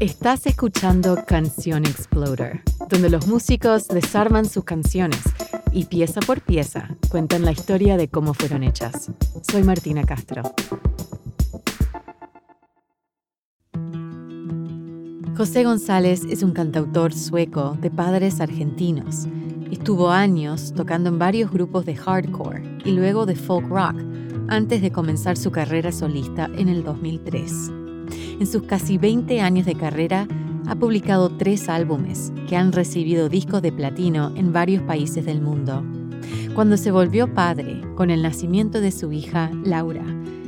Estás escuchando Canción Exploder, donde los músicos desarman sus canciones y pieza por pieza cuentan la historia de cómo fueron hechas. Soy Martina Castro. José González es un cantautor sueco de padres argentinos. Estuvo años tocando en varios grupos de hardcore y luego de folk rock antes de comenzar su carrera solista en el 2003. En sus casi 20 años de carrera, ha publicado tres álbumes que han recibido discos de platino en varios países del mundo. Cuando se volvió padre, con el nacimiento de su hija, Laura,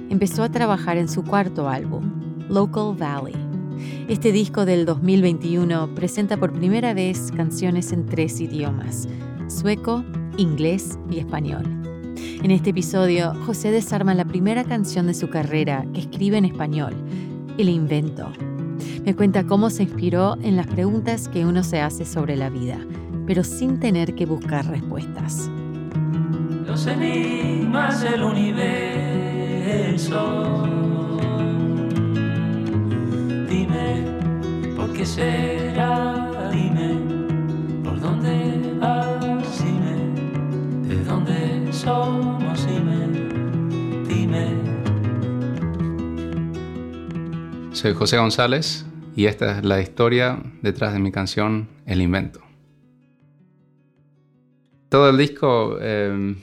empezó a trabajar en su cuarto álbum, Local Valley. Este disco del 2021 presenta por primera vez canciones en tres idiomas, sueco, inglés y español. En este episodio, José desarma la primera canción de su carrera que escribe en español, El Invento. Me cuenta cómo se inspiró en las preguntas que uno se hace sobre la vida, pero sin tener que buscar respuestas. Los enigmas del universo. Dime, ¿por qué será? Dime, ¿por dónde vas? Dime, ¿de dónde somos? Soy José González y esta es la historia detrás de mi canción El Invento. Todo el disco eh,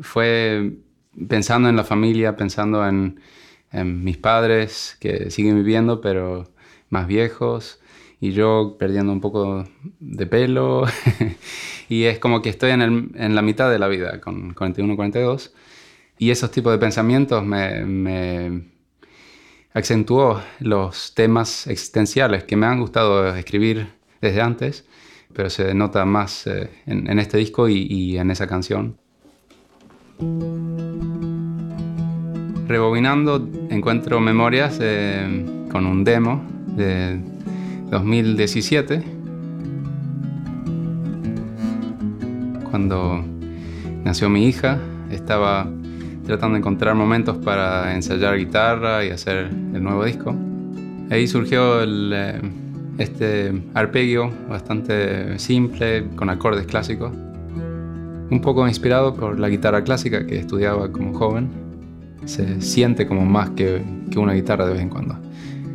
fue pensando en la familia, pensando en, en, mis padres que siguen viviendo, pero más viejos, y yo perdiendo un poco de pelo. y es como que estoy en, el, en, la mitad de la vida, con 41, 42. Y esos tipos de pensamientos me, me acentuó los temas existenciales que me han gustado escribir desde antes, pero se nota más eh, en, este disco y, y, en esa canción. Rebobinando encuentro memorias eh, con un demo de 2017, cuando nació mi hija, estaba tratando de encontrar momentos para ensayar guitarra y hacer el nuevo disco. Ahí surgió eh, este arpegio bastante simple, con acordes clásicos. Un poco inspirado por la guitarra clásica que estudiaba como joven. Se siente como más que, que una guitarra de vez en cuando.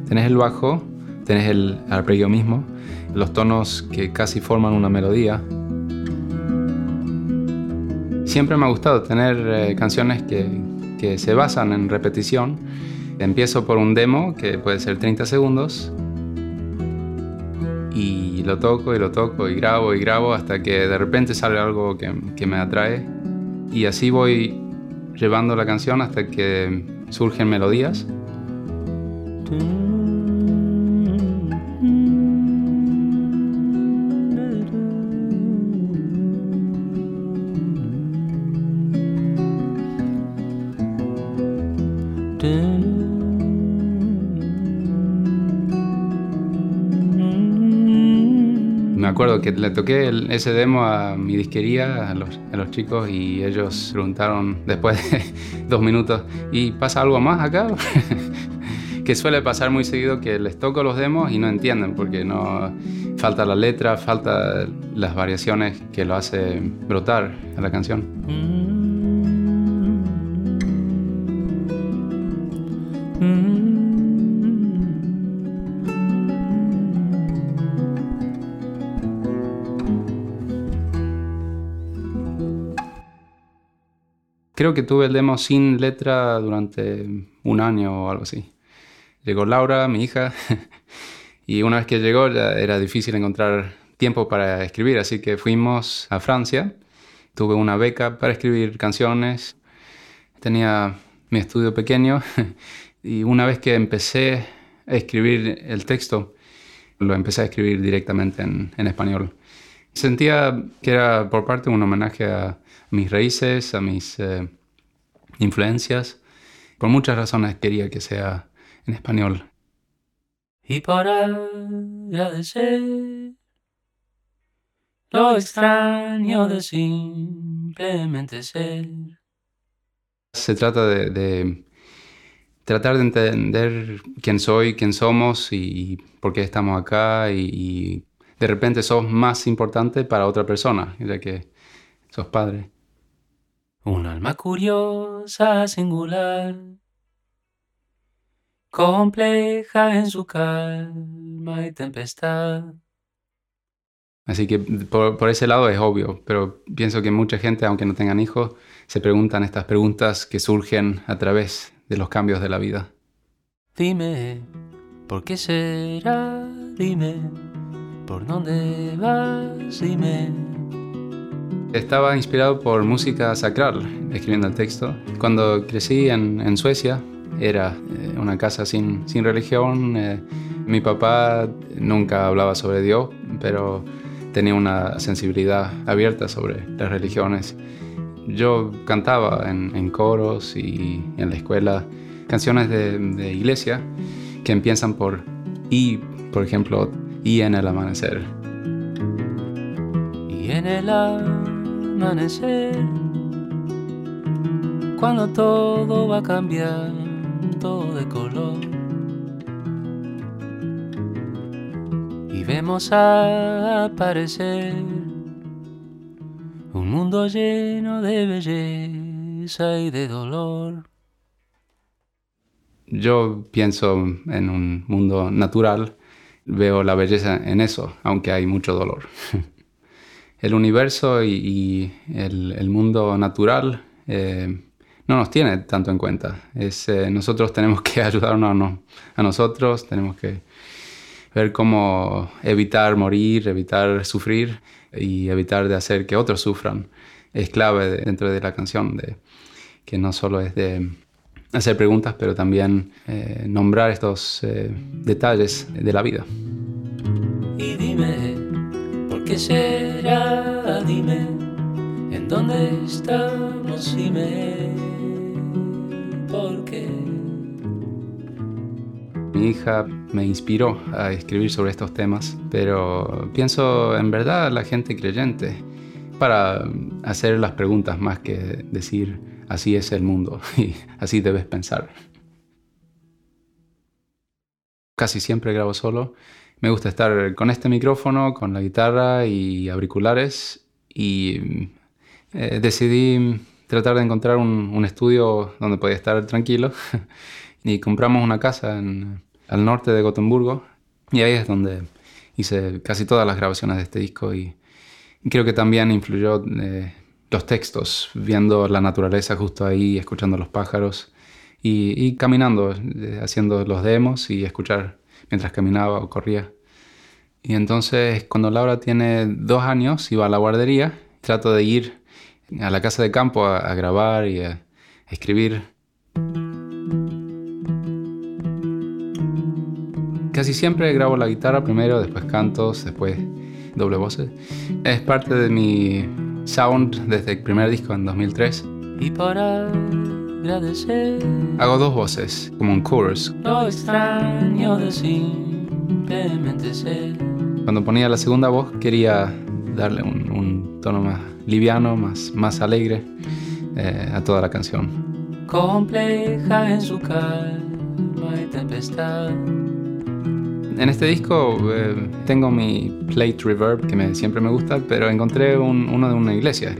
Tenés el bajo, tenés el arpegio mismo, los tonos que casi forman una melodía, Siempre me ha gustado tener eh, canciones que, que, se basan en repetición. Empiezo por un demo que puede ser 30 segundos y lo toco y lo toco y grabo y grabo hasta que de repente sale algo que, que me atrae y así voy llevando la canción hasta que surgen melodías. Acuerdo que le toqué el, ese demo a mi disquería, a los, a los, chicos, y ellos preguntaron después de dos minutos, ¿y pasa algo más acá? que suele pasar muy seguido que les toco los demos y no entienden, porque no falta la letra, falta las variaciones que lo hace brotar a la canción. Creo que tuve el demo sin letra durante un año o algo así. Llegó Laura, mi hija, y una vez que llegó ya era difícil encontrar tiempo para escribir, así que fuimos a Francia. Tuve una beca para escribir canciones. Tenía mi estudio pequeño y una vez que empecé a escribir el texto, lo empecé a escribir directamente en, español. Sentía que era por parte un homenaje a mis raíces, a mis eh, influencias. Por muchas razones quería que sea en español. Y para agradecer lo extraño de simplemente ser. Se trata de, de tratar de entender quién soy, quién somos y, por qué estamos acá y, de repente sos más importante para otra persona, ya que sos padre. Un alma curiosa, singular, compleja en su calma y tempestad. Así que por, ese lado es obvio, pero pienso que mucha gente, aunque no tengan hijos, se preguntan estas preguntas que surgen a través de los cambios de la vida. Dime, ¿por qué será? Dime, ¿por dónde vas? Dime. Estaba inspirado por música sacral, escribiendo el texto. Cuando crecí en, Suecia, era eh, una casa sin, sin religión. Eh, mi papá nunca hablaba sobre Dios, pero tenía una sensibilidad abierta sobre las religiones. Yo cantaba en, coros y en la escuela canciones de, iglesia que empiezan por y, por ejemplo, y en el amanecer. Y en el amanecer, cuando todo va todo de color y vemos aparecer un mundo lleno de belleza y de dolor. Yo pienso en un mundo natural, veo la belleza en eso, aunque hay mucho dolor. El universo y, el, mundo natural eh, no nos tiene tanto en cuenta. Eh, nosotros tenemos que ayudarnos a nosotros, tenemos que ver cómo evitar morir, evitar sufrir y evitar de hacer que otros sufran. Es clave dentro de la canción, que no solo es de hacer preguntas, pero también eh, nombrar estos detalles de la vida. Y dime, ¿por qué será? Dime, ¿en dónde estamos? ¿por qué? Mi hija me inspiró a escribir sobre estos temas, pero pienso en verdad la gente creyente para hacer las preguntas más que decir así es el mundo y así debes pensar. Casi siempre grabo solo. Me gusta estar con este micrófono, con la guitarra y auriculares y eh, decidí tratar de encontrar un, estudio donde podía estar tranquilo. Y compramos una casa al norte de Gotemburgo y ahí es donde hice casi todas las grabaciones de este disco y, creo que también influyó eh, los textos, viendo la naturaleza justo ahí, escuchando los pájaros y, caminando, eh, haciendo los demos y escuchar mientras caminaba o corría. Y entonces cuando Laura tiene dos años iba a la guardería, trato de ir a la casa de campo a, grabar y a escribir Casi siempre grabo la guitarra primero, después cantos, después doble voces. Es parte de mi sound desde el primer disco en 2003. Y para agradecer, hago dos voces, como un chorus. Lo extraño de simplemente ser. Cuando ponía la segunda voz quería darle un, tono más liviano, más, más alegre eh, a toda la canción. Compleja en su calma y tempestad en este disco eh, tengo mi plate reverb que me, siempre me gusta, pero encontré uno de una iglesia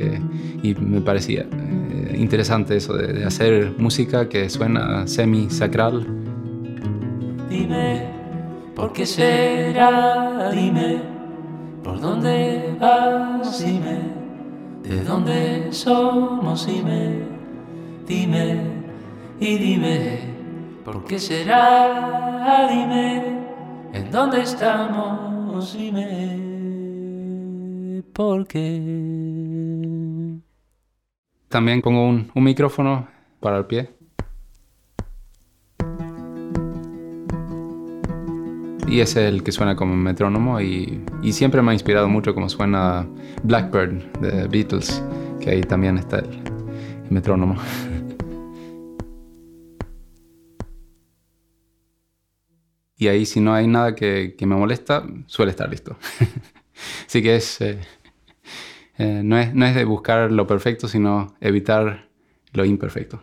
y me parecía eh, interesante eso de, hacer música que suena semi-sacral. Dime, ¿por qué será? Dime, ¿por dónde vas? Dime, ¿de dónde somos? Dime, dime y dime, ¿por qué será? Dime. ¿En dónde estamos? Dime por qué. También pongo un, micrófono para el pie. Y es el que suena como metrónomo y, siempre me ha inspirado mucho como suena Blackbird de Beatles, que ahí también está el metrónomo. y ahí si no hay nada que, me molesta, suele estar listo. Así que es, eh, no es, no es de buscar lo perfecto, sino evitar lo imperfecto.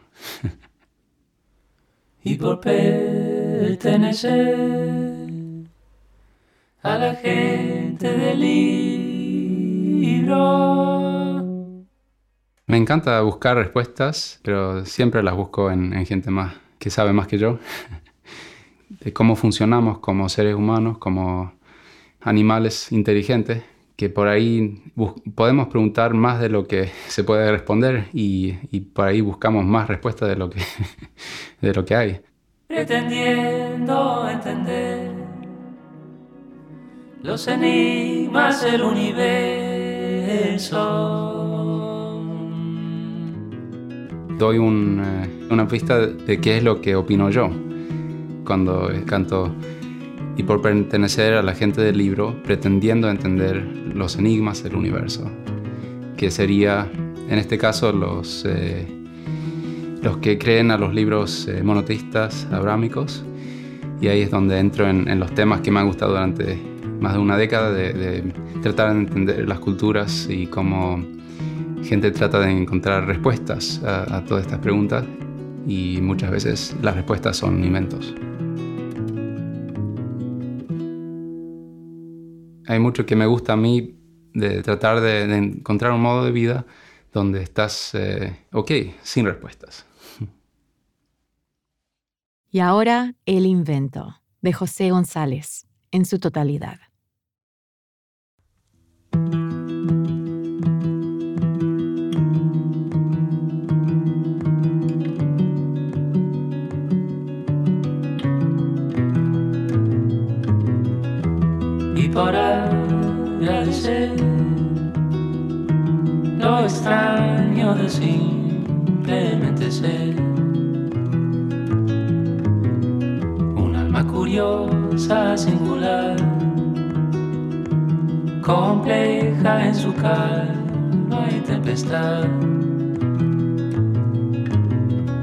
y por pertenecer a la gente del libro. Me encanta buscar respuestas, pero siempre las busco en, en gente más que sabe más que yo de cómo funcionamos como seres humanos, como animales inteligentes, que por ahí podemos preguntar más de lo que se puede responder y, por ahí buscamos más respuestas de lo que, de lo que hay. Pretendiendo entender los enigmas del universo. Doy eh, una pista de qué es lo que opino yo cuando canto y por pertenecer a la gente del libro, pretendiendo entender los enigmas del universo, que sería, en este caso, los, eh, los que creen a los libros eh, monoteístas abrámicos, y ahí es donde entro en, los temas que me han gustado durante más de una década, de, tratar de entender las culturas y cómo gente trata de encontrar respuestas a, a todas estas preguntas, y muchas veces las respuestas son inventos. Hay mucho que me gusta a mí de tratar de, encontrar un modo de vida donde estás eh, ok, sin respuestas. Y ahora El invento, de José González, en su totalidad. Compleja en su calma y tempestad.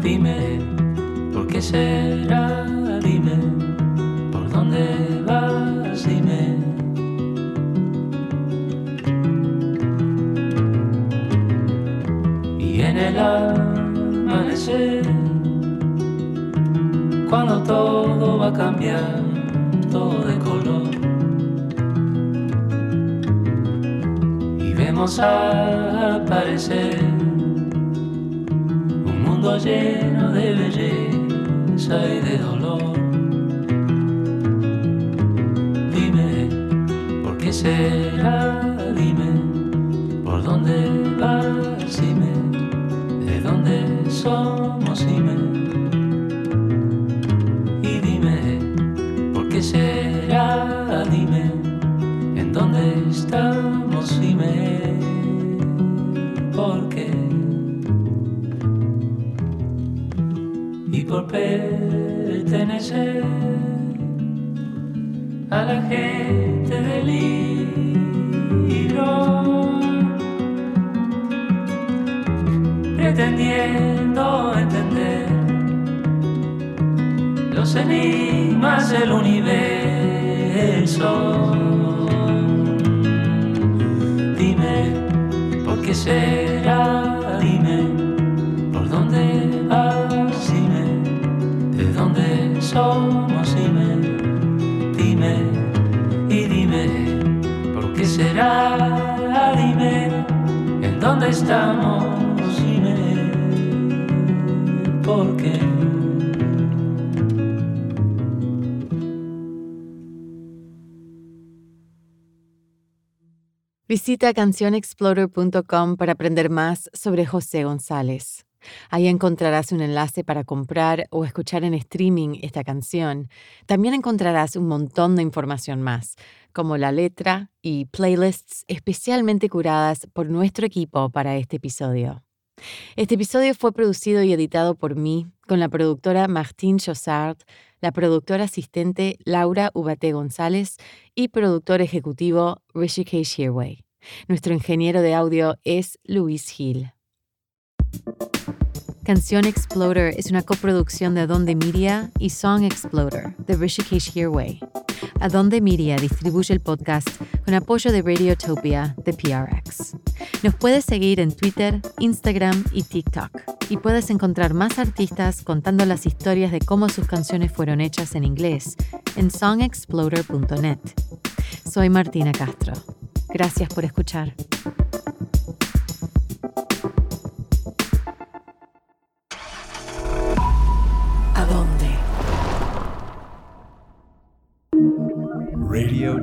Dime, ¿por qué será? Dime, ¿por dónde vas? Dime. el amanecer, cuando todo va a cambiar, todo Y vemos aparecer un mundo lleno de belleza y de dolor. Dime, ¿por qué será? Dime, ¿por dónde vas? Dime dónde somos, dime. Y dime, ¿por qué será? Dime, ¿en dónde estamos? Dime, ¿por qué? Y por pertenecer a la gente del libro. pretendiendo entender los enigmas del universo. Será? Dime, ¿por dónde vas? Dime, ¿de dónde somos? Dime, dime y dime, ¿por qué será? Dime, ¿en dónde estamos? Visita cancionexplorer.com para aprender más sobre José González. Ahí encontrarás un enlace para comprar o escuchar en streaming esta canción. También encontrarás un montón de información más, como la letra y playlists especialmente curadas por nuestro equipo para este episodio. Este episodio fue producido y editado por mí, con la productora Martine Chossard, la productora asistente Laura Ubate González y productor ejecutivo Rishikesh Hirway. Nuestro ingeniero de audio es Luis Hill. Canción Exploder es una coproducción de Adonde Media y Song Exploder de Rishikesh Hirway. Adonde Media distribuye el podcast con apoyo de Radiotopia de PRX. Nos puedes seguir en Twitter, Instagram y TikTok. y puedes encontrar más artistas contando las historias de cómo sus canciones fueron hechas en inglés en songexploder.net. Soy Martina Castro. Gracias por escuchar.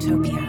Dónde? Radiotopia.